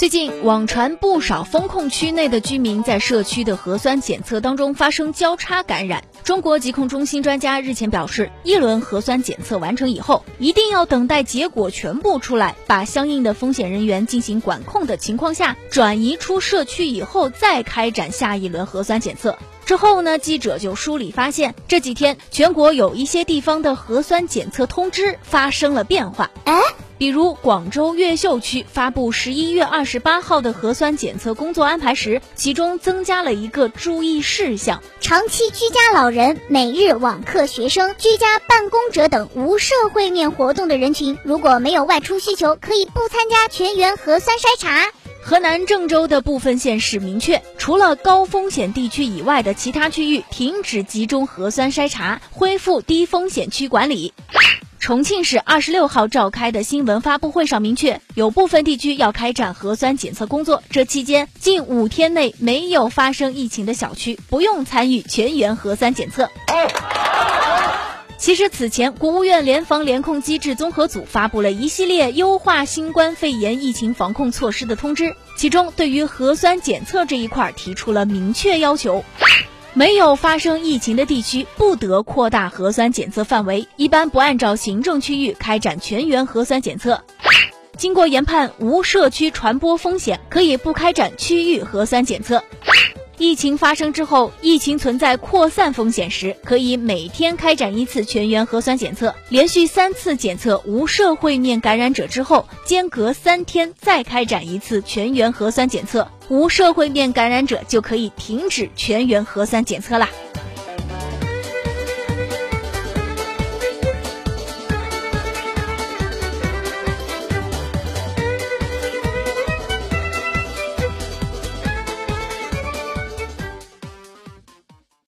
最近网传不少封控区内的居民在社区的核酸检测当中发生交叉感染。中国疾控中心专家日前表示，一轮核酸检测完成以后，一定要等待结果全部出来，把相应的风险人员进行管控的情况下，转移出社区以后再开展下一轮核酸检测。之后呢，记者就梳理发现，这几天全国有一些地方的核酸检测通知发生了变化。哎。比如广州越秀区发布十一月二十八号的核酸检测工作安排时，其中增加了一个注意事项：长期居家老人、每日网课学生、居家办公者等无社会面活动的人群，如果没有外出需求，可以不参加全员核酸筛查。河南郑州的部分县市明确，除了高风险地区以外的其他区域停止集中核酸筛查，恢复低风险区管理。重庆市二十六号召开的新闻发布会上明确，有部分地区要开展核酸检测工作。这期间，近五天内没有发生疫情的小区不用参与全员核酸检测。其实，此前国务院联防联控机制综合组发布了一系列优化新冠肺炎疫情防控措施的通知，其中对于核酸检测这一块提出了明确要求。没有发生疫情的地区不得扩大核酸检测范围，一般不按照行政区域开展全员核酸检测。经过研判无社区传播风险，可以不开展区域核酸检测。疫情发生之后，疫情存在扩散风险时，可以每天开展一次全员核酸检测。连续三次检测无社会面感染者之后，间隔三天再开展一次全员核酸检测。无社会面感染者就可以停止全员核酸检测啦。